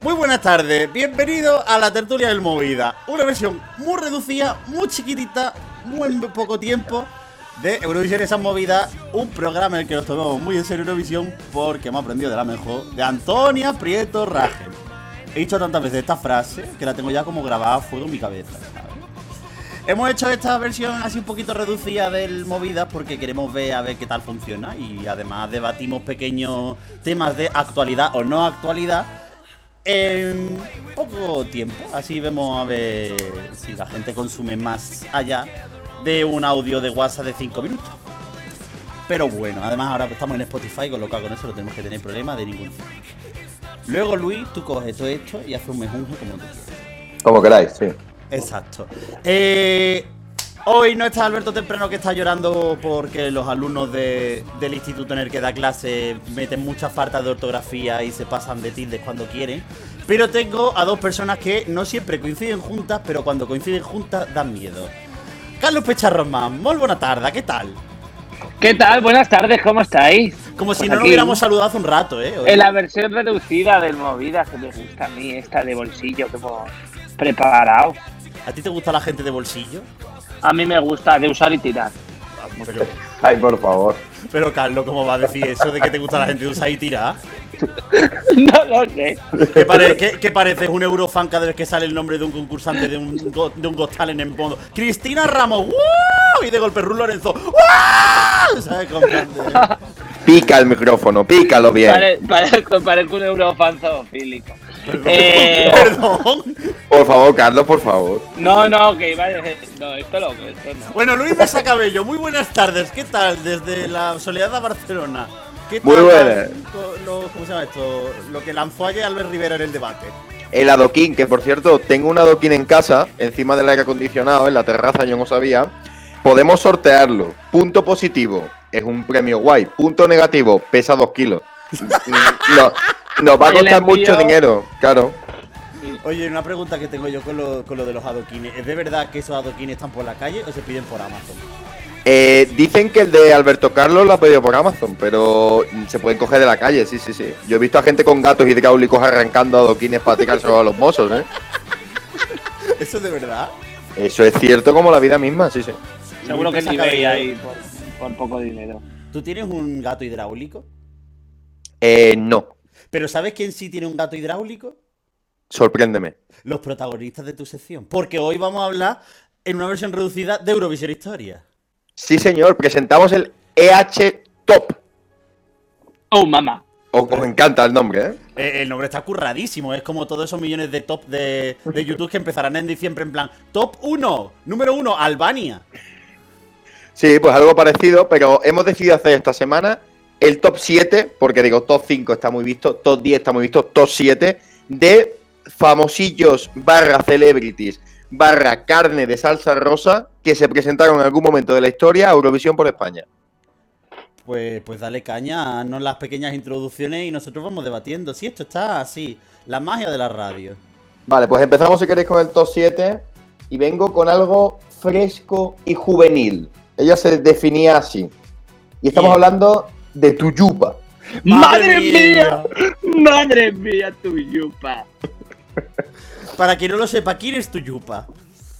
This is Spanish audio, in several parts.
Muy buenas tardes, bienvenido a la tertulia del Movida, una versión muy reducida, muy chiquitita, muy en poco tiempo de Eurovisión Esas Movidas, un programa en el que nos tomamos muy en serio Eurovisión porque hemos aprendido de la mejor, de Antonia Prieto Ragen. He dicho tantas veces esta frase que la tengo ya como grabada a fuego en mi cabeza. Hemos hecho esta versión así un poquito reducida del Movidas porque queremos ver a ver qué tal funciona y además debatimos pequeños temas de actualidad o no actualidad en poco tiempo. Así vemos a ver si la gente consume más allá de un audio de WhatsApp de 5 minutos. Pero bueno, además ahora estamos en Spotify, con lo cual con eso no tenemos que tener problema de ningún tipo. Luego, Luis, tú coges todo esto y haces un mejunje como tú quieras. Como queráis, sí. Exacto. Eh, hoy no está Alberto Temprano que está llorando porque los alumnos de- del instituto en el que da clase meten muchas faltas de ortografía y se pasan de tildes cuando quieren. Pero tengo a dos personas que no siempre coinciden juntas, pero cuando coinciden juntas dan miedo. Carlos Pecharromán, muy buena tarde, ¿qué tal? ¿Qué tal? Buenas tardes, ¿cómo estáis? Como si Pues no nos hubiéramos saludado hace un rato, ¿eh? Hoy. En la versión reducida del Movida que me gusta a mí, esta de bolsillo que hemos preparado. ¿A ti te gusta la gente de bolsillo? A mí me gusta de usar y tirar. Pero, Ay, por favor. pero Carlos, ¿cómo va a decir eso de que te gusta la gente de usar y tirar? No lo sé. ¿Qué, pare- qué- qué pareces un eurofan cada vez que sale el nombre de un concursante de un, de un Got Talent en fondo? Cristina Ramos, ¡wow! Y de golpe Ruth Lorenzo, ¡wow! Pica el micrófono, pícalo bien. Pare- parezco, parezco un eurofan zoofílico. Eh, Perdón. Por favor, Carlos, por favor. no, no, que iba a decir. No, esto lo esto no. Bueno, Luis Mesa Cabello, muy buenas tardes. ¿Qué tal desde la soledad de Barcelona? ¿Qué Muy tal buenas. lo- lo- ¿Cómo se llama esto? Lo que lanzó ayer Albert Rivera en el debate. El adoquín, que por cierto, tengo un adoquín en casa, encima del aire acondicionado, en la terraza, yo no sabía. Podemos sortearlo. Punto positivo, es un premio guay. Punto negativo, pesa dos kilos. No, nos va a costar mucho dinero, claro. Oye, una pregunta que tengo yo con lo, con lo de los adoquines. ¿Es de verdad que esos adoquines están por la calle o se piden por Amazon? Eh, dicen que el de Alberto Carlos lo ha pedido por Amazon, pero se pueden coger de la calle, sí, sí, sí. Yo he visto a gente con gatos hidráulicos arrancando adoquines para tirárselo a los mozos, ¿eh? ¿Eso es de verdad? Eso es cierto como la vida misma, sí, sí. Seguro que veis Cabello, ahí por, por poco dinero. ¿Tú tienes un gato hidráulico? Eh, no, ¿Pero sabes quién sí tiene un gato hidráulico? sorpréndeme. Los protagonistas de tu sección. Porque hoy vamos a hablar en una versión reducida de Eurovisión Historia. Sí, señor, presentamos el EH Top. Oh, mamá. Os, encanta el nombre, ¿eh? Eh, el nombre está curradísimo. Es como todos esos millones de top de, de YouTube que empezarán en diciembre en plan Top 1, número 1, Albania. Sí, pues algo parecido, pero hemos decidido hacer esta semana el top 7, porque digo, top 5 está muy visto, top 10 está muy visto, top 7 de famosillos barra celebrities barra carne de salsa rosa que se presentaron en algún momento de la historia a Eurovisión por España. Pues, pues dale caña, haznos las pequeñas introducciones y nosotros vamos debatiendo. Si esto está así, la magia de la radio. Vale, pues empezamos si queréis con el top 7 y vengo con algo fresco y juvenil. Ella se definía así. Y estamos Bien. hablando de Tuyupa. ¡Madre mía! ¡Madre mía, tu yupa! Para quien no lo sepa, ¿quién es tu yupa?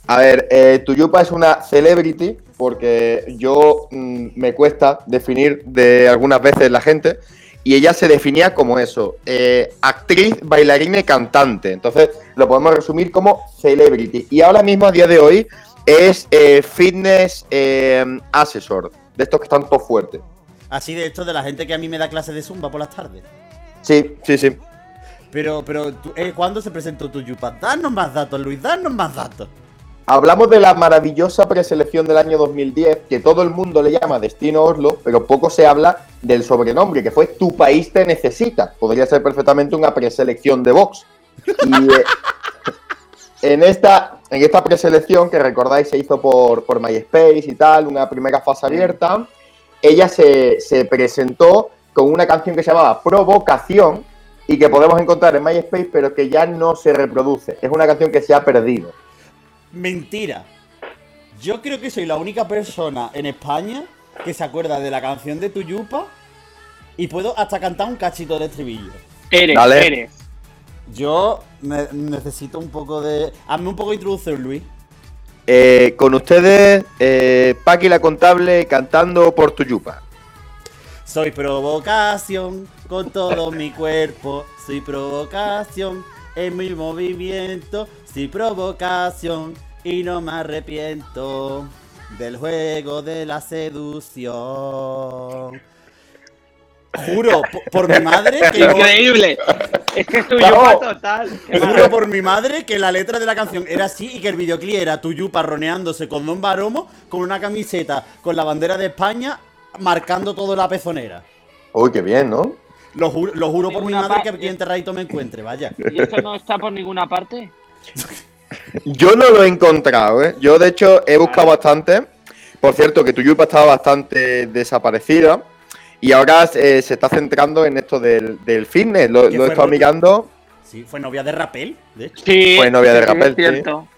A ver, eh, Tuyupa es una celebrity porque yo mm, me cuesta definir de algunas veces la gente y ella se definía como eso, eh, actriz, bailarina y cantante. Entonces lo podemos resumir como celebrity. Y ahora mismo, a día de hoy, es eh, fitness eh, assessor, de estos que están todos fuertes. Así de esto de la gente que a mí me da clases de zumba por las tardes. Sí, sí, sí. Pero, pero, eh, ¿cuándo se presentó tu yupa? Danos más datos, Luis, danos más datos. Hablamos de la maravillosa preselección del año 2010, que todo el mundo le llama Destino Oslo, pero poco se habla del sobrenombre, que fue Tu país te necesita. Podría ser perfectamente una preselección de Vox. Y eh, en, esta, en esta preselección, que recordáis se hizo por, por MySpace y tal, una primera fase abierta, ella se, se presentó con una canción que se llamaba Provocación y que podemos encontrar en MySpace, pero que ya no se reproduce. Es una canción que se ha perdido. Mentira. Yo creo que soy la única persona en España que se acuerda de la canción de tu yupa y puedo hasta cantar un cachito de estribillo. Eres, Dale. eres. Yo ne- necesito un poco de. Hazme un poco de introducción, Luis. Eh, con ustedes, eh, Paqui la contable cantando por tu yupa. Soy provocación con todo mi cuerpo. Soy provocación en mi movimiento. Soy provocación y no me arrepiento del juego de la seducción. Juro po- por, mi madre que Increíble. Es que es tu yupa total. Juro por mi madre que la letra de la canción era así y que el videoclip era Tuyu parroneándose con Don Baromo con una camiseta con la bandera de España marcando toda la pezonera. Uy, qué bien, ¿no? Lo juro, lo juro por mi madre que aquí enterradito me encuentre, vaya. ¿Y esto no está por ninguna parte? Yo no lo he encontrado, ¿eh? Yo, de hecho, he buscado bastante. Por cierto, que tu yupa estaba bastante desaparecida. Y ahora eh, se está centrando en esto del, del fitness. Lo, ¿Qué lo he estado mirando. Sí, fue novia de Rapel, de hecho. Sí. Fue novia de sí, Rapel, Es cierto.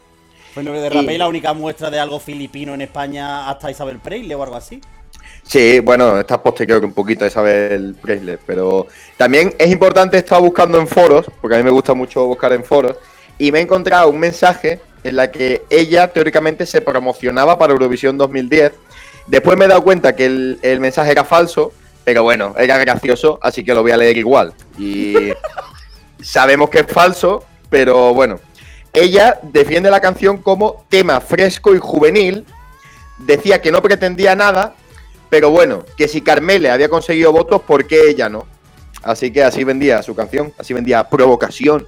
Fue novia de Rapel, la única muestra de algo filipino en España hasta Isabel Preyle o algo así. Sí, bueno, estás posterior un poquito a Isabel Presley, pero también es importante, he estado buscando en foros, porque a mí me gusta mucho buscar en foros, y me he encontrado un mensaje en la que ella teóricamente se promocionaba para Eurovisión 2010. Después me he dado cuenta que el, el mensaje era falso, pero bueno, era gracioso, así que lo voy a leer igual. Y sabemos que es falso, pero bueno. Ella defiende la canción como tema fresco y juvenil, decía que no pretendía nada, pero bueno, que si Carmele había conseguido votos, ¿por qué ella no? Así que así vendía su canción, así vendía provocación.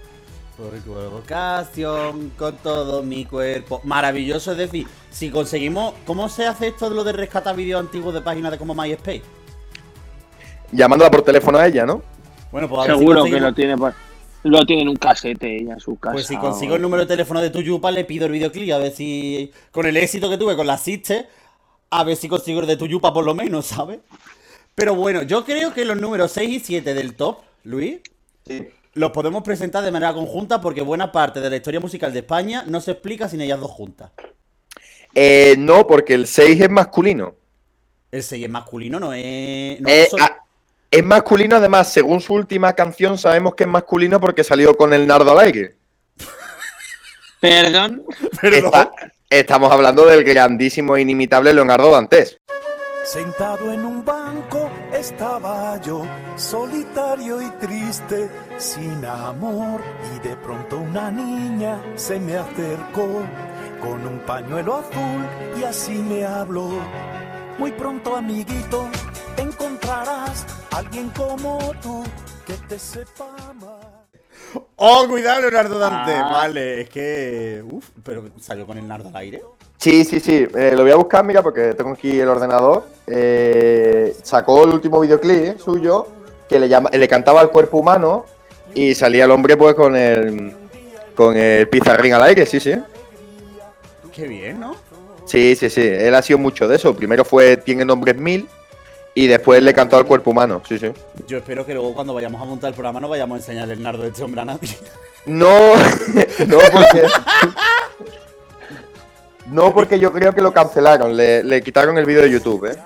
Por provocación con todo mi cuerpo. Maravilloso, es decir, si conseguimos. ¿Cómo se hace esto de lo de rescatar vídeos antiguos de páginas de como MySpace? Llamándola por teléfono a ella, ¿no? Bueno, pues a ver si Seguro que conseguimos- lo tiene por... Lo tiene en un casete ella en su casa. Pues si consigo el número de teléfono de tu Yupa, le pido el videoclip a ver si. Con el éxito que tuve con la Siste, a ver si consigo el de tu Yupa por lo menos, ¿sabes? Pero bueno, yo creo que los números 6 y 7 del top, Luis, Sí. los podemos presentar de manera conjunta porque buena parte de la historia musical de España no se explica sin ellas dos juntas. Eh, no, porque el 6 es masculino. El 6 es masculino, no es. No Eh, es solo- ah, es masculino, además, según su última canción, sabemos que es masculino porque salió con el nardo al aire. Perdón. Está- estamos hablando del grandísimo e inimitable Leonardo Dantes. Sentado en un banco estaba yo, solitario y triste, sin amor. Y de pronto una niña se me acercó con un pañuelo azul y así me habló. Muy pronto, amiguito, encontrarás alguien como tú que te sepa amar. ¡Oh, cuidado, Leonardo Dante! Ah. Vale, es que. Uf, pero salió con el nardo al aire. Sí, sí, sí. eh, lo voy a buscar, mira, porque tengo aquí el ordenador. Eh, sacó el último videoclip suyo que le, llama, le cantaba al cuerpo humano y salía el hombre pues con el con el pizarrín al aire, sí, sí. Qué bien, ¿no? Sí, sí, sí. Él ha sido mucho de eso. Primero fue Tiene nombres mil y después le cantó al cuerpo humano, sí, sí. Yo espero que luego cuando vayamos a montar el programa no vayamos a enseñarle el nardo de este hombre a nadie. No, no porque. No, porque yo creo que lo cancelaron, le, le quitaron el vídeo de YouTube, ¿eh?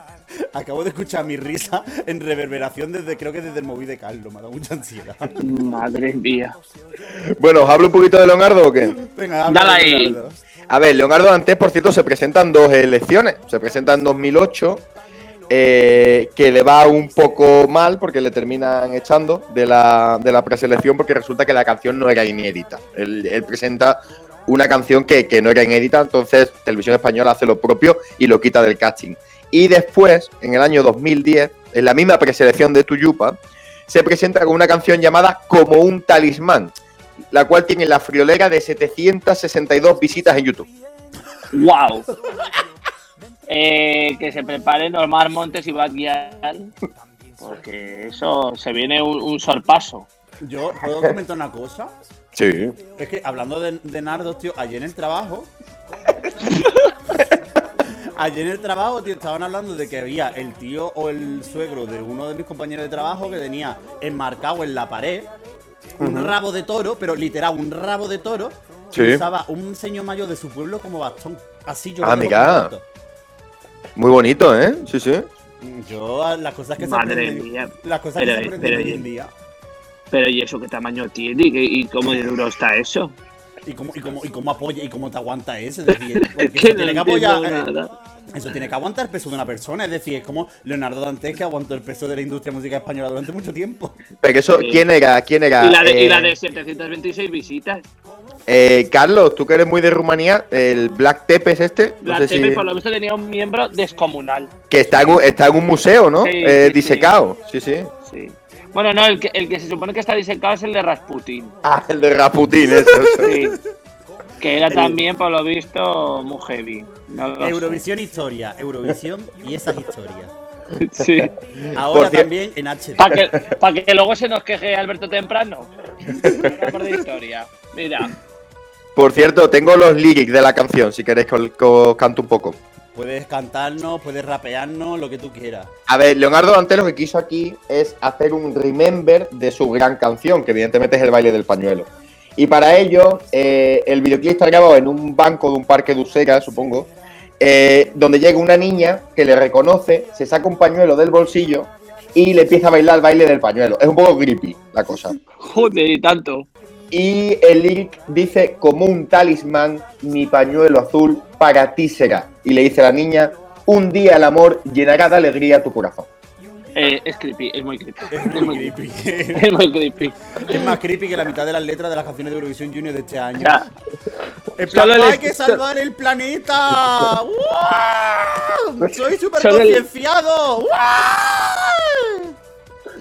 Acabo de escuchar mi risa en reverberación desde, creo que desde el móvil de Carlos, me ha dado mucha ansiedad. Madre mía. Bueno, ¿os hablo un poquito de Leonardo o qué? Venga, habla Dale ahí. Leonardo. A ver, Leonardo antes, por cierto, se presenta en dos elecciones. Se presenta en 2008, eh, que le va un poco mal porque le terminan echando de la, de la preselección porque resulta que la canción no era inédita. Él, él presenta una canción que, que no era inédita, entonces Televisión Española hace lo propio y lo quita del casting. Y después, en el año 2010, en la misma preselección de Tuyupa, se presenta con una canción llamada Como un talismán, la cual tiene la friolera de 762 visitas en YouTube. ¡Wow! Eh, que se preparen Omar Montes y Bad Gyal, porque eso se viene un, un sorpaso. Yo, ¿puedo comentar una cosa? Sí. Es que hablando de, de nardos, tío, ayer en el trabajo. ayer en el trabajo, tío, estaban hablando de que había el tío o el suegro de uno de mis compañeros de trabajo que tenía enmarcado en la pared un rabo de toro, pero literal, un rabo de toro. Sí. que usaba un señor mayor de su pueblo como bastón. Así yo lo Ah, foto. Muy bonito, ¿eh? Sí, sí. Yo, las cosas que se Madre aprenden. mía. Las cosas Pero- que se aprenden pero- hoy en día. Pero ¿y eso qué tamaño tiene? ¿Y, qué- y cómo de duro está eso? ¿Y cómo, y, cómo, ¿Y cómo apoya y cómo te aguanta eso? Es decir, porque Es que no tiene que apoyar. Eso tiene que aguantar el peso de una persona. Es decir, es como Leonardo Dantes que aguantó el peso de la industria musical española durante mucho tiempo. Pero eso. ¿quién era? ¿Quién era? Y la, de, y la Eh, de 726 visitas. eh, Carlos, tú que eres muy de Rumanía, el Black Tepes este, no La sé si- por lo visto tenía un miembro descomunal. que está en, un, está en un museo, ¿no? Sí, Eh, sí, sí. disecado. Sí, sí. Sí. Bueno, no, el que, el que se supone que está disecado es el de Rasputin. Ah, el de Raputín, eso. Sí. Que era también, por lo visto, muy heavy. No lo sé. Eurovisión Historia, Eurovisión y esas historias. Sí. Ahora también en HD. Para que, pa' que luego se nos queje Alberto temprano. Por de historia. Mira, Por cierto, tengo los lyrics de la canción, si queréis que os, canto un poco. Puedes cantarnos, puedes rapearnos, lo que tú quieras. A ver, Leonardo Dantes lo que quiso aquí es hacer un remember de su gran canción, que evidentemente es el baile del pañuelo. Y para ello, eh, el videoclip está grabado en un banco de un parque de Usera, supongo, eh, donde llega una niña que le reconoce, se saca un pañuelo del bolsillo y le empieza a bailar el baile del pañuelo. Es un poco creepy la cosa. joder, y tanto. Y el lyric dice, como un talismán, mi pañuelo azul para ti será. Y le dice a la niña, un día el amor llenará de alegría tu corazón. Eh, es creepy, es muy creepy. Es Es muy creepy. es muy creepy. es más creepy que la mitad de las letras de las canciones de Eurovisión Junior de este año. Ya, En plan, Solo el- ¡hay que salvar el planeta! ¡Soy súper el- concienciado!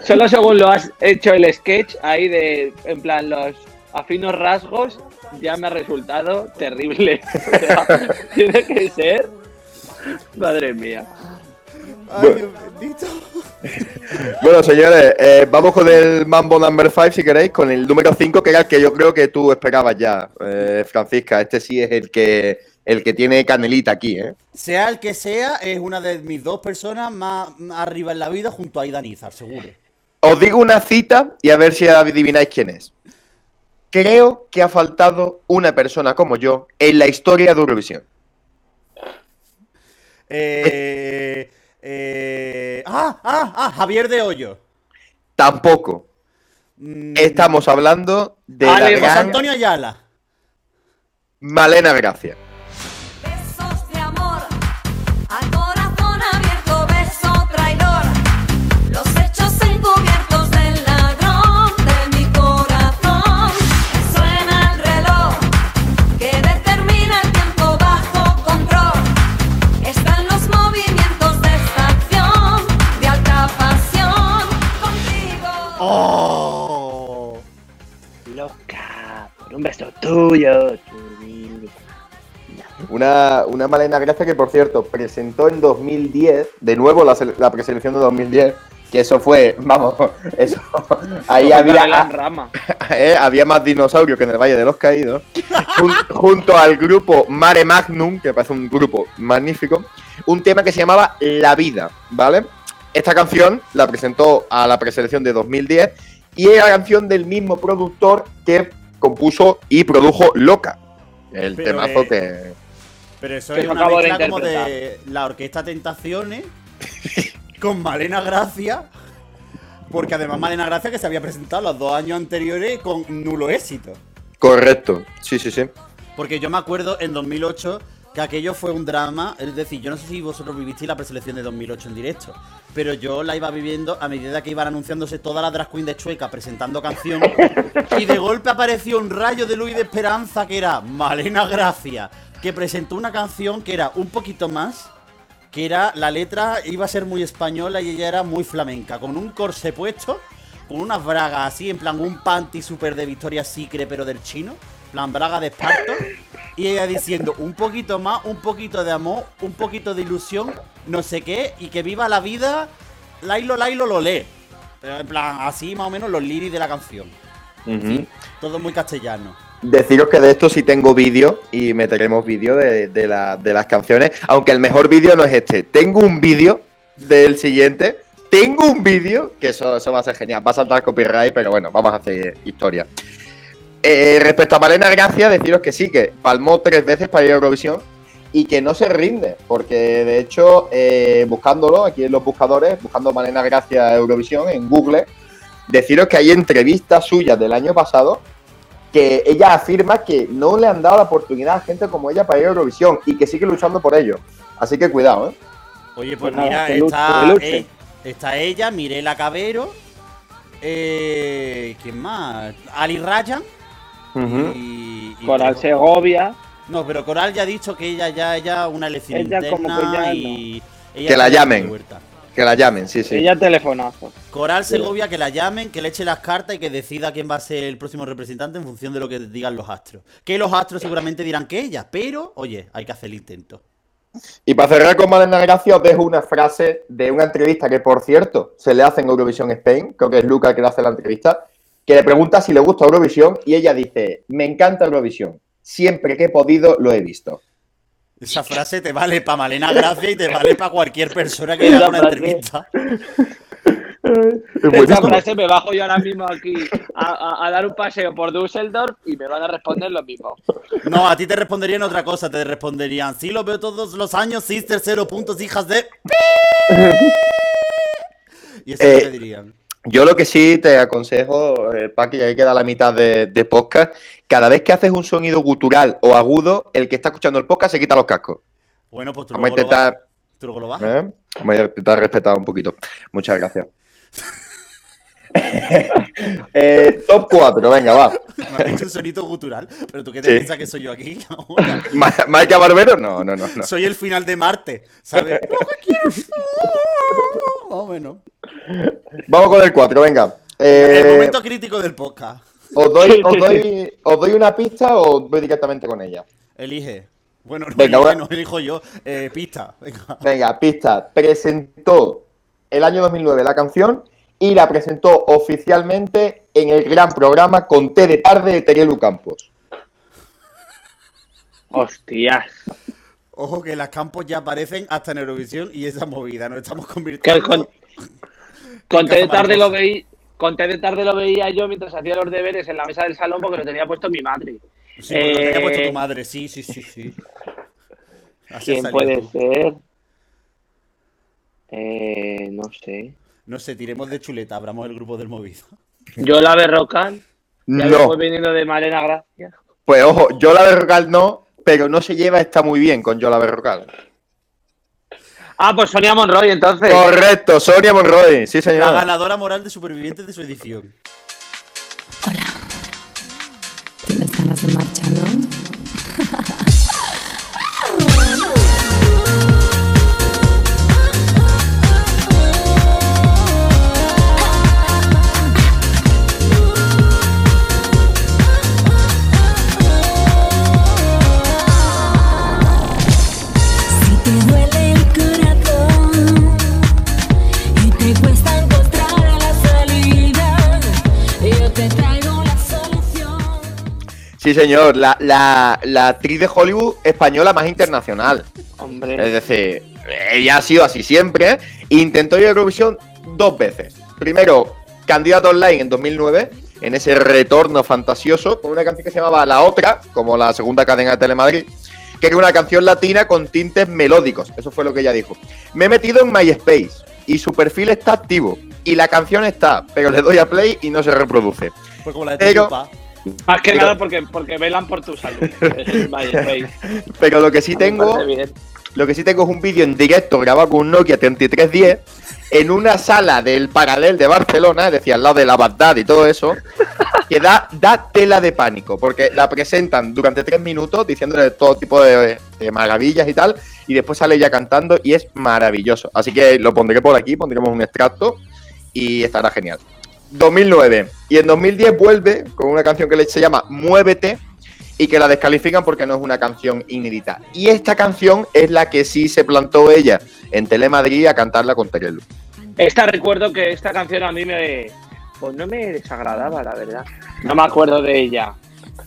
Solo según lo has hecho el sketch ahí de, en plan, los afinos rasgos, ya me ha resultado terrible. O sea, tiene que ser. Madre mía. ¡Ay, Dios bendito! Bueno, señores, eh, vamos con el Mambo Number 5, si queréis, con el número 5, que era el que yo creo que tú esperabas ya, eh, Francisca. Este sí es el que, el que tiene canelita aquí, ¿eh? Sea el que sea, es una de mis dos personas más arriba en la vida junto a Aidan Izar, seguro. Os digo una cita y a ver si adivináis quién es. Creo que ha faltado una persona como yo en la historia de Eurovisión. Eh, eh, ah, ah, ah, Javier de Hoyo. Tampoco. Mm, Estamos hablando de Ale, la gran Antonio Ayala. Malena Gracia. Un beso tuyo. Una, una Malena Gracia que, por cierto, presentó en 2010, de nuevo la, la preselección de 2010, que eso fue, vamos, eso, ahí había, rama. eh, había más dinosaurios que en el Valle de los Caídos, jun- junto al grupo Mare Magnum, que parece un grupo magnífico, un tema que se llamaba La Vida, ¿vale? Esta canción la presentó a la preselección de 2010 y era la canción del mismo productor que compuso y produjo Loca, el Pero, temazo eh, que... Pero eso Que es una acabo de mezcla como de la Orquesta Tentaciones con Malena Gracia. Porque además Malena Gracia que se había presentado los dos años anteriores con nulo éxito. Correcto, sí, sí, sí. Porque yo me acuerdo en 2008 que aquello fue un drama. Es decir, yo no sé si vosotros vivisteis la preselección de 2008 en directo. Pero yo la iba viviendo a medida que iban anunciándose todas las drag queen de Chueca presentando canción. y de golpe apareció un rayo de luz y de esperanza que era Malena Gracia. Que presentó una canción que era un poquito más. Que era, la letra iba a ser muy española y ella era muy flamenca. Con un corsé puesto, con unas bragas así, en plan un panty super de Victoria's Secret, pero del chino. plan braga de esparto. Y ella diciendo un poquito más, un poquito de amor, un poquito de ilusión, no sé qué, y que viva la vida, Lailo, Lailo, lo lee. Pero en plan, así más o menos los lyrics de la canción. Todo muy castellano. Deciros que de esto sí tengo vídeo y meteremos vídeo de, de la- de las canciones, aunque el mejor vídeo no es este. Tengo un vídeo del siguiente, tengo un vídeo, que eso, eso va a ser genial, va a saltar copyright, pero bueno, vamos a hacer historia. Eh, respecto a Malena Gracia, deciros que sí, que palmó tres veces para ir a Eurovisión y que no se rinde, porque de hecho, eh, buscándolo aquí en los buscadores, buscando Malena Gracia Eurovisión en Google, deciros que hay entrevistas suyas del año pasado que ella afirma que no le han dado la oportunidad a gente como ella para ir a Eurovisión y que sigue luchando por ello. Así que cuidado, ¿eh? Oye, pues Pues mira, que luche, está, que luche. eh, está ella, Mirela Cabero. Eh, ¿Quién más? Ali Y, y Coral Segovia. No, pero Coral ya ha dicho que ella ya ya una elección Ella como interna que ya y ella Que la llamen. Que la llamen, sí, sí. Ella telefonazo. Coral Segovia, que la llamen, que le eche las cartas y que decida quién va a ser el próximo representante en función de lo que digan los astros. Que los astros seguramente dirán que ella, pero, oye, hay que hacer el intento. Y para cerrar con Malena Gracia, os dejo una frase de una entrevista que, por cierto, se le hace en Eurovisión Spain, creo que es Luca el que le hace la entrevista, que le pregunta si le gusta Eurovisión y ella dice, me encanta Eurovisión, siempre que he podido lo he visto. Esa frase te vale para Malena Gracia y te vale para cualquier persona que haga Esa una entrevista. Esa frase me bajo yo ahora mismo aquí a, a- a dar un paseo por Düsseldorf y me van a responder lo mismo. No, a ti te responderían otra cosa, te responderían, sí, lo veo todos los años, sister, cero puntos, hijas de... Y eso Eh, que dirían. Yo lo que sí te aconsejo, eh, Paqui, ahí queda la mitad de, de podcast, cada vez que haces un sonido gutural o agudo, el que está escuchando el podcast se quita los cascos. Bueno, pues tú Vamos a luego lo vas- intentar, tú luego lo vas. ¿eh? Vamos a intentar respetar un poquito. Muchas gracias. Eh, top 4, venga, va. Me has un sonido gutural, pero tú qué te Sí. piensas que soy yo aquí ahora? Ma- ¿Maika Barbero? No, no, no. no. Soy el final de Marte, ¿sabes? Lo que quiero. Más o menos. Vamos con el 4, venga. Eh, El momento crítico del podcast. os, doy, os, doy, os doy una pista o voy directamente con ella. Elige. Bueno, no, Venga, elige, no elijo yo. Eh, pista. Venga. Venga, pista. Presentó el año 2009 la canción y la presentó oficialmente en el gran programa Conté de tarde de Terelu Campos. Hostias. Ojo que las campos ya aparecen hasta en Eurovisión y esa movida. Nos estamos convirtiendo. con, con té de tarde lo veí. Con té de tarde lo veía yo mientras hacía los deberes en la mesa del salón porque lo tenía puesto mi madre. Sí, lo tenía Eh, puesto tu madre. Sí, sí, sí, sí. Así ¿Quién puede tú. ser? Eh, no sé. No sé, tiremos de chuleta, abramos el grupo del movido. Yo la Berrocal. Ya No, viniendo de Malena Gracia. pues ojo, Yola Berrocal no, pero no se lleva está muy bien con Yola Berrocal. Ah, pues Sonia Monroy, entonces. Correcto, Sonia Monroy, sí La señor. ganadora moral de supervivientes de su edición. Hola. ¿Tienes ganas de marcha, no? Sí señor, la, la, la actriz de Hollywood española más internacional. Hombre. Es decir, ella ha sido así siempre. Intentó ir a Eurovisión dos veces. Primero, candidato online en 2009, en ese retorno fantasioso, con una canción que se llamaba La Otra, como la segunda cadena de Telemadrid, que era una canción latina con tintes melódicos. Eso fue lo que ella dijo. Me he metido en MySpace y su perfil está activo. Y la canción está, pero le doy a play y no se reproduce. Pues como la de Pero-. Más que Pero- nada porque, porque velan por tu salud. Es MySpace. Pero lo que sí tengo. Lo que sí tengo es un vídeo en directo grabado con un Nokia 3310 en una sala del Paralel de Barcelona, es decir, al lado de la Bagdad y todo eso, que da, da tela de pánico, porque la presentan durante tres minutos diciéndole todo tipo de, de maravillas y tal, y después sale ya cantando y es maravilloso. Así que lo pondré por aquí, pondremos un extracto y estará genial. 2009. Y en 2010 vuelve con una canción que se llama Muévete y que la descalifican porque no es una canción inédita. Y esta canción es la que sí se plantó ella en Telemadrid a cantarla con Terelu. Esta recuerdo que esta canción a mí me. Pues no me desagradaba, la verdad. No me acuerdo de ella.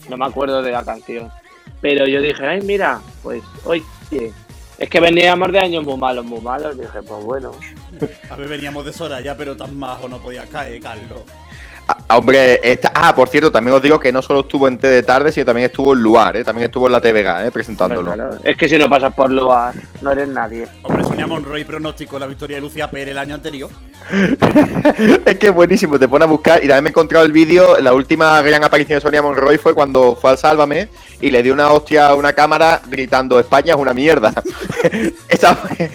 No me acuerdo de la canción. Pero yo dije, ay, mira, pues, oye. Es que veníamos de años muy malos, muy malos. Dije, pues bueno. A ver, veníamos de Soraya, pero tan majo no podía caer, Carlos. Ah, hombre, esta, ah, por cierto, también os digo que no solo estuvo en T de tarde, sino también estuvo en Luar, ¿eh? también estuvo en la TVG, ¿eh? presentándolo. Claro, Es que si no pasas por lugar, no eres nadie. Hombre, Sonia Monroy pronosticó la victoria de Lucía Pérez el año anterior. es que es buenísimo, te pone a buscar y también me he encontrado el vídeo, la última gran aparición de Sonia Monroy fue cuando fue al Sálvame y le dio una hostia a una cámara gritando España es una mierda. esa, fue,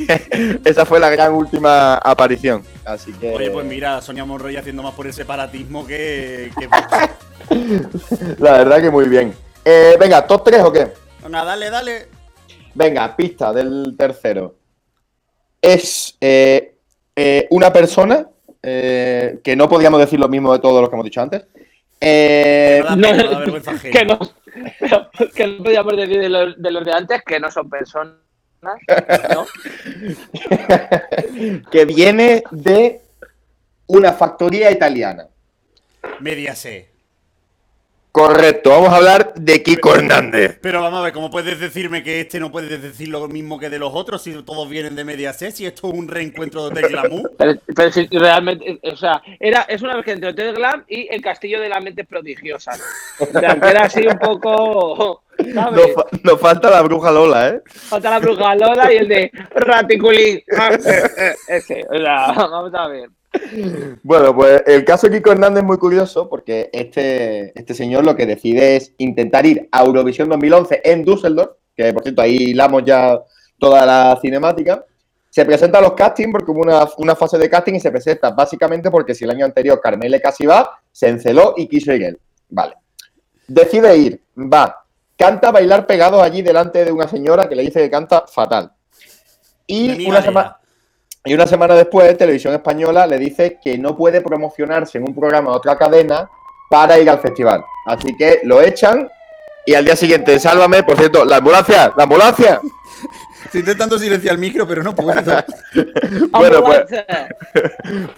esa fue la gran última aparición. Así que Oye, pues mira, Sonia Monroy haciendo más por el separatismo que. que... la verdad que muy bien. Eh, venga, top 3 o qué? Venga, dale, dale. Venga, pista del tercero. Es eh, eh, una persona eh, que no podíamos decir lo mismo de todos los que hemos dicho antes. Eh, pena, que no, que no podíamos decir de los, de los de antes que no son personas. ¿No? que viene de una factoría italiana. Media C. Correcto, vamos a hablar de Kiko Hernández. Pero vamos a ver, ¿cómo puedes decirme que este no puedes decir lo mismo que de los otros si todos vienen de media C? Si esto es un reencuentro de glamour. Pero, pero si realmente, o sea, era, es una vez que entre Hotel Glam y el Castillo de la Mente Prodigiosa. O sea, que era así un poco. Nos, nos falta la bruja Lola, ¿eh? Falta la bruja Lola y el de Raticulín. Ese, o sea, vamos a ver. Bueno, pues el caso de Kiko Hernández es muy curioso porque este, este señor lo que decide es intentar ir a Eurovisión 2011 en Düsseldorf, que por cierto ahí hilamos ya toda la cinemática. Se presenta a los castings porque hubo una, una fase de casting y se presenta básicamente porque si el año anterior Carmele casi va, se enceló y quiso ir él. Vale. Decide ir, va, canta bailar pegado allí delante de una señora que le dice que canta fatal. Y una. Y una semana después, Televisión Española le dice que no puede promocionarse en un programa de otra cadena para ir al festival. Así que lo echan y al día siguiente, sálvame, por cierto, la ambulancia, la ambulancia. Estoy intentando silenciar el micro, pero no puedo. Bueno, pues,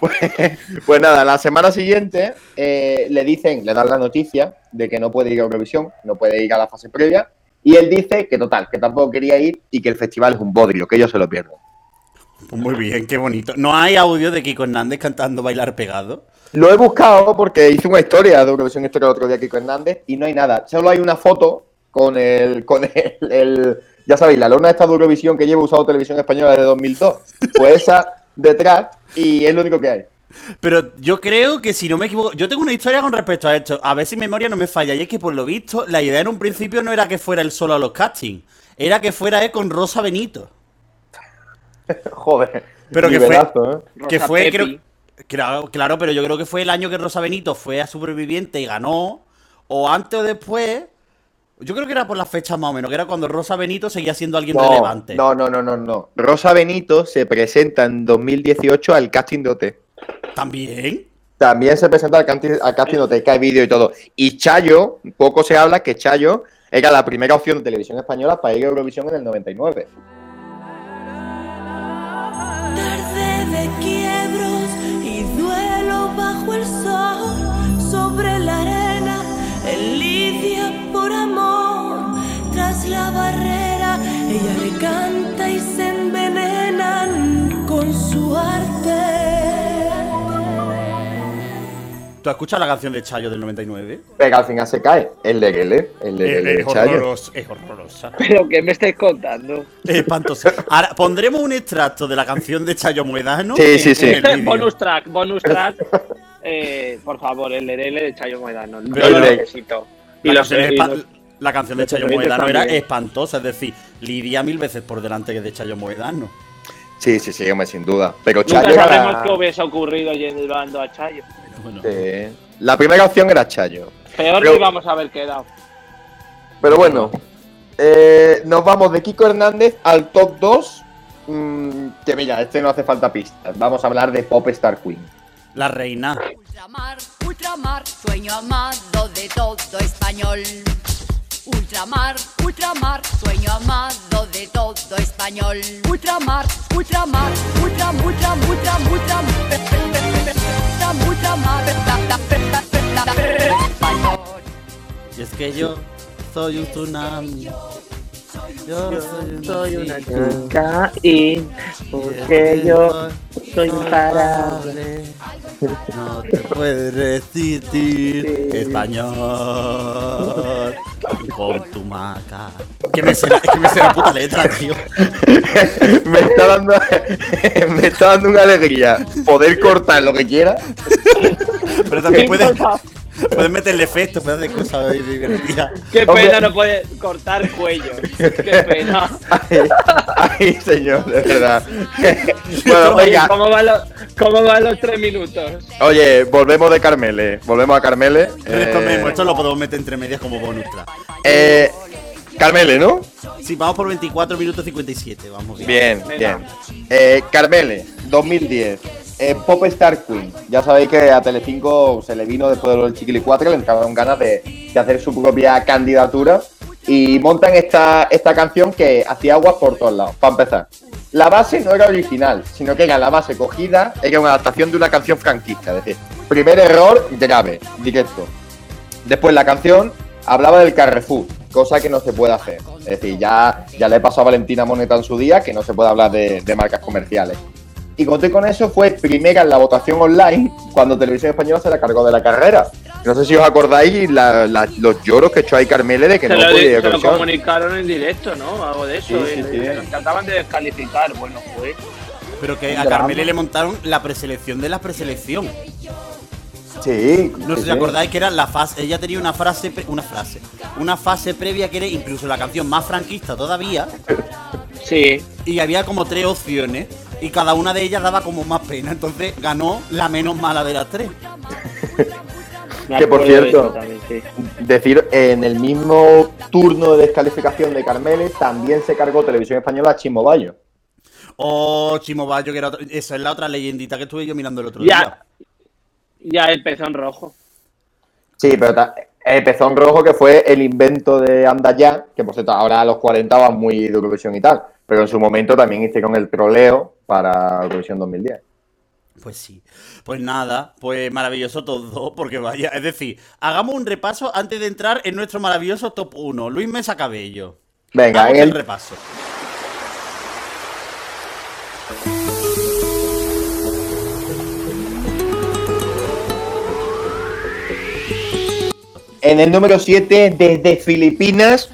pues, pues nada, la semana siguiente eh, le dicen, le dan la noticia de que no puede ir a Eurovisión, no puede ir a la fase previa. Y él dice que total, que tampoco quería ir y que el festival es un bodrio, que ellos se lo pierden. Pues muy bien, qué bonito. ¿No hay audio de Kiko Hernández cantando bailar pegado? Lo he buscado porque hice una historia de Eurovisión Historia el otro día Kiko Hernández y no hay nada. Solo hay una foto con el, con el, el- ya sabéis, la lona esta de Eurovisión que lleva usado Televisión Española desde 2002. Pues esa detrás y es lo único que hay. Pero yo creo que si no me equivoco, yo tengo una historia con respecto a esto. A ver si mi memoria no me falla. Y es que por lo visto, la idea en un principio no era que fuera él solo a los castings. Era que fuera él con Rosa Benito. Joder. Pero que fue- ¿eh? que Rosa fue, creo. Claro, claro, pero yo creo que fue el año que Rosa Benito fue a Superviviente y ganó. O antes o después. Yo creo que era por las fechas más o menos, que era cuando Rosa Benito seguía siendo alguien No, relevante. no, no, no, no, no. Rosa Benito se presenta en 2018 al casting de OT. ¿También? También se presenta al casting, al casting de OT, que hay vídeo y todo. Y Chayo, poco se habla que Chayo era la primera opción de televisión española para ir a Eurovisión en el 99. Tarde de quiebros y duelo bajo el sol, sobre la arena, en lidia por amor. Tras la barrera, ella le canta y se envenenan con su arte. ¿Tú has escuchado la canción de Chayo del 99? Pero al final se cae. El de Gele. El de Gele de Es Chayo. horrorosa. Es horrorosa. Pero que me estáis contando. Es espantosa. Ahora, pondremos un extracto de la canción de Chayo Muedano. Sí, sí, sí. bonus track, bonus track. Eh, por favor, el Lerele de Chayo Moedano. Pero Lo no. necesito. Y La los, canción, y los- la canción de Chayo Moedano era espantosa, es decir, lidia mil veces por delante que de Chayo Moedano. Sí, sí, sí, hombre, sin duda. Pero Nunca Chayo era sabremos la... qué hubiese ocurrido llevando a Chayo. Bueno, Sí. La primera opción era Chayo. Peor Pero- que íbamos a haber quedado. Pero bueno, eh, nos vamos de Kiko Hernández al top 2. mm, que mira, este no hace falta pistas. Vamos a hablar de Pop Star Queen. La reina. Ultramar, ultramar, sueño amado de todo español. Ultramar, ultramar, sueño amado de todo español. Ultramar, ultramar, ultra, ultra, ultra, ultra, ultramar. Y es que yo soy un tsunami. Yo soy, un chico. chica y porque yo soy imparable. No te puedes resistir, español. con tu maca. Que me sé que me sé la puta letra, tío. me está dando me está dando una alegría poder cortar lo que quiera. Pero también puedes, puedes meterle efectos, puedes hacer cosas divertidas. Qué Hombre. pena no puede cortar cuello. Qué pena. Ay, ay, señor, de verdad. bueno, Oye, venga, ¿cómo van los, cómo van los tres minutos? oye, volvemos de Carmele, volvemos a Carmele. Esto, Eh, mismo, esto lo podemos meter entre medias como bonus track. eh, Carmele, ¿no? Sí, vamos por 24 minutos 57, vamos bien. Bien, bien. Eh, Carmele, 2010. Eh, Pop Star Queen. Ya sabéis que a Telecinco se le vino después del Chiquili 4, le entraron ganas de, hacer su propia candidatura. Y montan esta, esta canción que hacía aguas por todos lados, para empezar. La base no era original, sino que era la base cogida, era una adaptación de una canción franquista. Es decir, primer error grave, directo. Después la canción hablaba del Carrefour, cosa que no se puede hacer. Es decir, ya, ya le pasó a Valentina Moneta en su día que no se puede hablar de marcas comerciales. Y conté con eso, fue primera en la votación online cuando Televisión Española se la cargó de la carrera. No sé si os acordáis la- la- los lloros que echó ahí Carmele de que Se no lo, podía se lo comunicaron en directo, ¿no? Algo de eso. Sí, sí, y nos trataban de descalificar. Bueno, pues. Pero que a. Carmele le montaron la preselección de la preselección. Sí, No sé si acordáis que era la fase. Ella tenía una frase, una frase, una fase previa que era incluso la canción más franquista todavía. Sí. Y había como tres opciones. Y cada una de ellas daba como más pena. Entonces ganó la menos mala de las tres. Que, por cierto, eso también, sí. Decir, en el mismo turno de descalificación de Carmele también se cargó Televisión Española a Chimo Bayo. O Chimo Bayo, que era otra- esa es la otra leyendita que estuve yo mirando el otro día. Ya. Ya empezó en rojo. Sí, pero ta- el pezón rojo que fue el invento de Anda Ya, que por cierto ahora a los 40 va muy de Eurovisión y tal, pero en su momento también hicieron el troleo para Eurovisión 2010. Pues sí. Pues nada, pues maravilloso todo, porque vaya, es decir, hagamos un repaso antes de entrar en nuestro maravilloso top 1. Luis Mesa Cabello. Venga, Hagamos en el el, repaso. En el número 7, desde Filipinas,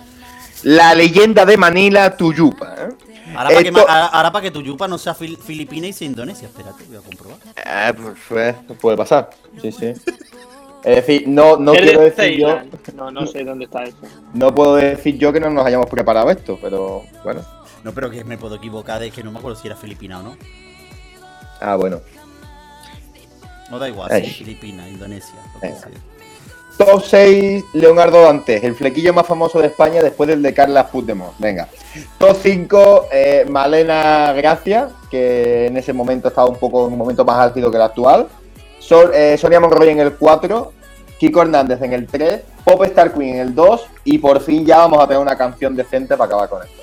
la leyenda de Manila, Tuyupa. ¿eh? Ahora para que, Esto- ahora- ahora pa' que tu yupa no sea fil- filipina y sea Indonesia. Espérate, voy a comprobar. Ah, pues, puede pasar, sí, sí. Es decir, no, no de quiero decir yo. No, no sé dónde está eso. no puedo decir yo que no nos hayamos preparado esto, pero bueno. No, pero que me puedo equivocar, es que no me acuerdo si era filipina o no. Ah, bueno. No da igual, sí, Filipina, Indonesia. lo que Venga. sea. Top 6, Leonardo Dantes, el flequillo más famoso de España después del de Carla Puigdemont. Venga. Top 5, eh, Malena Gracia, que en ese momento estaba un poco en un momento más álgido que el actual. Sol- eh, Sonia Monroy en el 4, Kiko Hernández en el 3, Pop Star Queen en el 2 y por fin ya vamos a tener una canción decente para acabar con esto.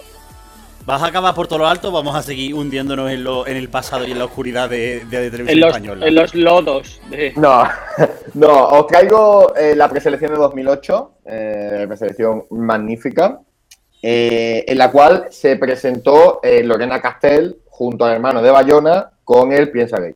¿Vas a acabar por todo lo alto vamos a seguir hundiéndonos en, lo, en el pasado y en la oscuridad de, de, de televisión En los, española? en los lodos. De... No, no, os traigo eh, la preselección de 2008, eh, preselección magnífica, eh, en la cual se presentó eh, Lorena Castell junto al hermano de Bayona con el Piensa Gay.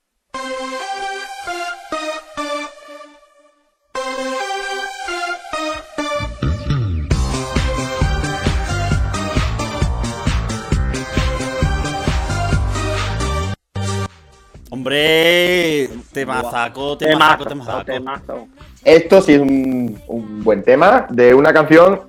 Hombre, te mazaco, te mazaco, te mazaco. Esto sí es un, un buen tema de una canción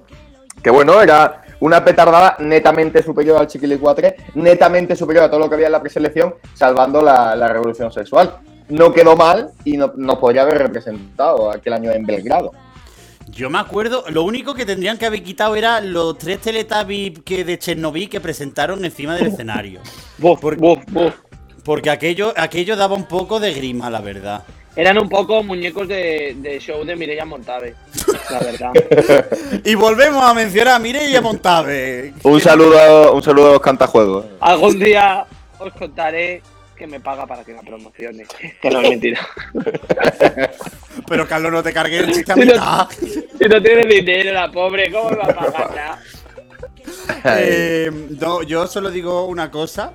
que, bueno, era una petardada netamente superior al Chiquili 4, netamente superior a todo lo que había en la preselección, salvando la, la revolución sexual. No quedó mal y no- nos podría haber representado aquel año en Belgrado. Yo me acuerdo, lo único que tendrían que haber quitado era los tres Teletubbies que de Chernobyl que presentaron encima del escenario. Buf. Porque aquello, aquello daba un poco de grima, la verdad. Eran un poco muñecos de, de show de Mireia Montave. La verdad. Y volvemos a mencionar a Mireia Montave. Un saludo, un saludo a los cantajuegos. Algún día os contaré que me paga para que la promocione. Que no es mentira. Pero Carlos, no te cargues el chiste a Si no- mitad. Si no tiene dinero, la pobre, ¿cómo me va a pagar ya? Eh, no, yo solo digo una cosa.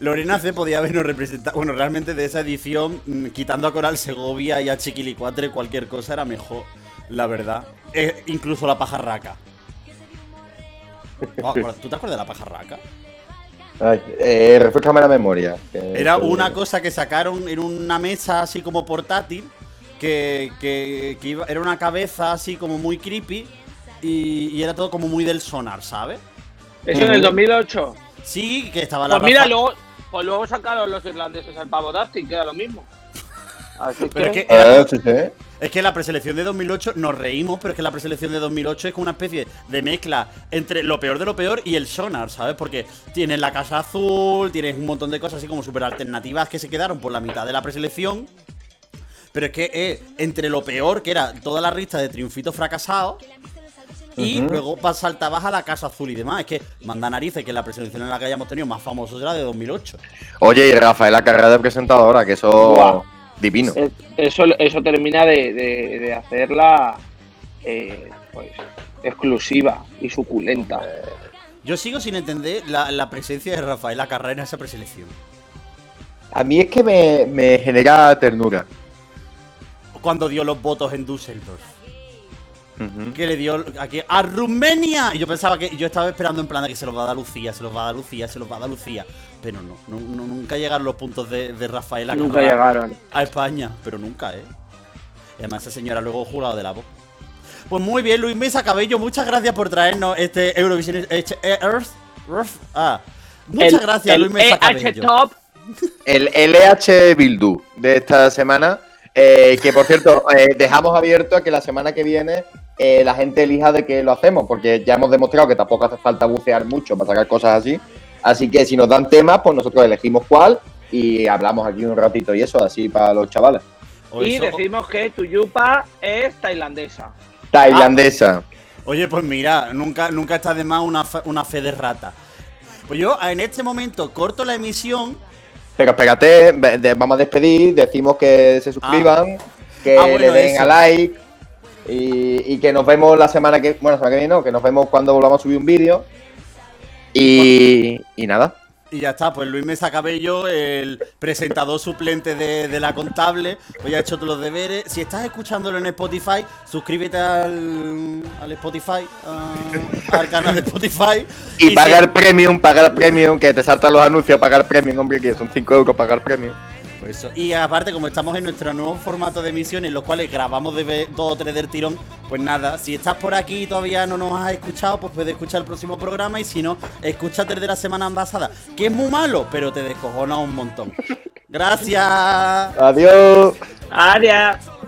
Lorena C podía habernos representado. Bueno, realmente de esa edición, mm, quitando a Coral Segovia y a Chiquilicuatre, cualquier cosa era mejor, la verdad. eh, incluso la pajarraca. Oh, ¿Tú te acuerdas de la pajarraca? Ay, eh, refrescame la memoria. que- Era una cosa que sacaron en una mesa así como portátil, que, que- que iba- era una cabeza así como muy creepy y, y era todo como muy del sonar, ¿sabes? Eso en el 2008. Sí, que estaba la Pues mira, Rafa- luego, pues luego sacaron los irlandeses al pavo Dustin, que era lo mismo. Así Pero es que, que, Ah, sí, sí. es que la preselección de 2008 nos reímos, pero es que la preselección de 2008 es como una especie de mezcla entre lo peor de lo peor y el sonar, ¿sabes? Porque tienes la casa azul, tienes un montón de cosas así como súper alternativas que se quedaron por la mitad de la preselección. Pero es que es entre lo peor, que era toda la lista de triunfitos fracasados, y luego pa- saltabas a la Casa Azul y demás. Es que manda narices que la preselección en la que hayamos tenido más famosos era de 2008. Oye, y Rafael, la carrera de presentadora, que eso. Divino. es- eso, eso termina de, de- de hacerla eh, pues, exclusiva y suculenta. Yo sigo sin entender la, la presencia de Rafael Carrera en esa preselección. A mí es que me, me genera ternura. Cuando dio los votos en Düsseldorf. Que le dio aquí a Rumenia. Y yo pensaba que. Yo estaba esperando en plan de que se los va a dar Lucía, se los va a dar Lucía, se los va a dar Lucía. Pero no, no- no- nunca llegaron los puntos de, de Rafael Nunca Carrera llegaron. a España. Pero nunca, ¿eh? Y además, esa señora luego jurado de la voz. Pues muy bien, Luis Mesa Cabello, muchas gracias por traernos este Eurovision eh, eh, Earth. Earth- ah. Muchas El- gracias, el Luis Mesa EH Cabello. Top El LH Bildu de esta semana. eh, que por cierto, eh, dejamos abierto a que la semana que viene eh, la gente elija de qué lo hacemos, porque ya hemos demostrado que tampoco hace falta bucear mucho para sacar cosas así. Así que si nos dan temas, pues nosotros elegimos cuál y hablamos aquí un ratito y eso, así para los chavales. Y decimos que Tuyupa es tailandesa. Tailandesa. Oye, pues mira, nunca, nunca está de más una, fe- una fe de rata. Pues yo en este momento corto la emisión. Pero espérate, vamos a despedir, decimos que se suscriban, que Ah, bueno, le den eso. a like y, y que nos vemos la semana que bueno, semana que viene, no, que nos vemos cuando volvamos a subir un vídeo. Y, y nada. Y ya está, pues Luis Mesa Cabello, el presentador suplente de, de la contable, pues ya ha hecho todos los deberes. Si estás escuchándolo en Spotify, suscríbete al, al Spotify, a- al canal de Spotify. Y, si- pagar premium, pagar premium, que te saltan los anuncios, pagar premium, hombre, que son 5 euros pagar premium. Eso. Y aparte, como estamos en nuestro nuevo formato de emisión, en los cuales grabamos de dos o tres del tirón, pues nada, si estás por aquí y todavía no nos has escuchado, pues puedes escuchar el próximo programa y si no, escúchate el de la semana pasada, que es muy malo, pero te descojona un montón. Gracias. Adiós. ¡Adiós!